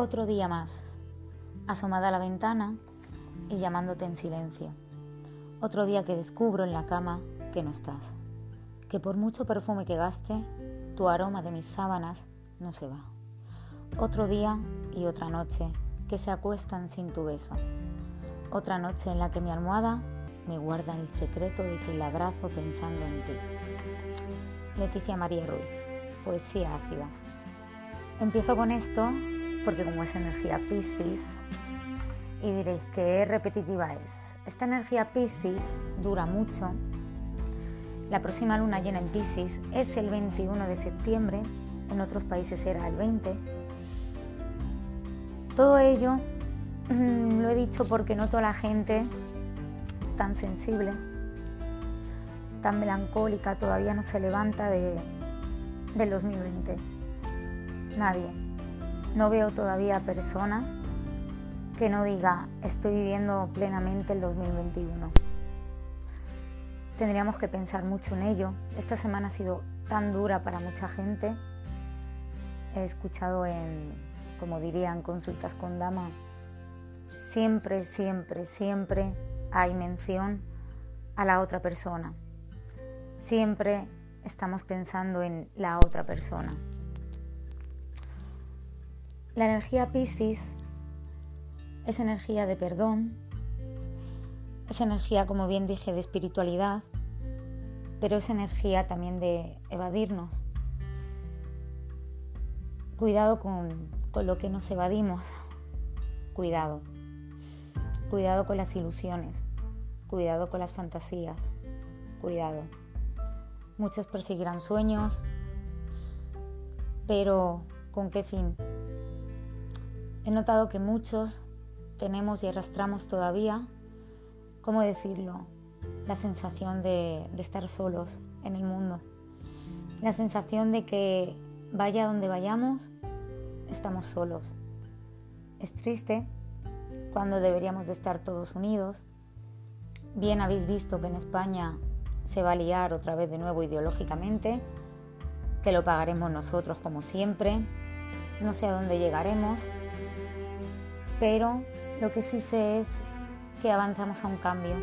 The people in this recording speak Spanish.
Otro día más, asomada a la ventana y llamándote en silencio. Otro día que descubro en la cama que no estás, que por mucho perfume que gaste, tu aroma de mis sábanas no se va. Otro día y otra noche que se acuestan sin tu beso. Otra noche en la que mi almohada me guarda el secreto de que la abrazo pensando en ti. Leticia María Ruiz, poesía ácida. Empiezo con esto porque como es energía Piscis, y diréis qué repetitiva es. Esta energía Piscis dura mucho. La próxima luna llena en Piscis es el 21 de septiembre, en otros países será el 20. Todo ello mm, lo he dicho porque noto a la gente tan sensible, tan melancólica, todavía no se levanta de, del 2020. Nadie. No veo todavía persona que no diga estoy viviendo plenamente el 2021. Tendríamos que pensar mucho en ello. Esta semana ha sido tan dura para mucha gente. He escuchado en, como dirían, consultas con dama, siempre, siempre, siempre hay mención a la otra persona. Siempre estamos pensando en la otra persona. La energía Piscis es energía de perdón, es energía, como bien dije, de espiritualidad, pero es energía también de evadirnos. Cuidado con, con lo que nos evadimos. Cuidado. Cuidado con las ilusiones. Cuidado con las fantasías. Cuidado. Muchos perseguirán sueños, pero ¿con qué fin? He notado que muchos tenemos y arrastramos todavía, ¿cómo decirlo? La sensación de, estar solos en el mundo. La sensación de que vaya donde vayamos, estamos solos. Es triste cuando deberíamos de estar todos unidos. Bien habéis visto que en España se va a liar otra vez de nuevo ideológicamente, que lo pagaremos nosotros como siempre, no sé a dónde llegaremos, pero lo que sí sé es que avanzamos a un cambio.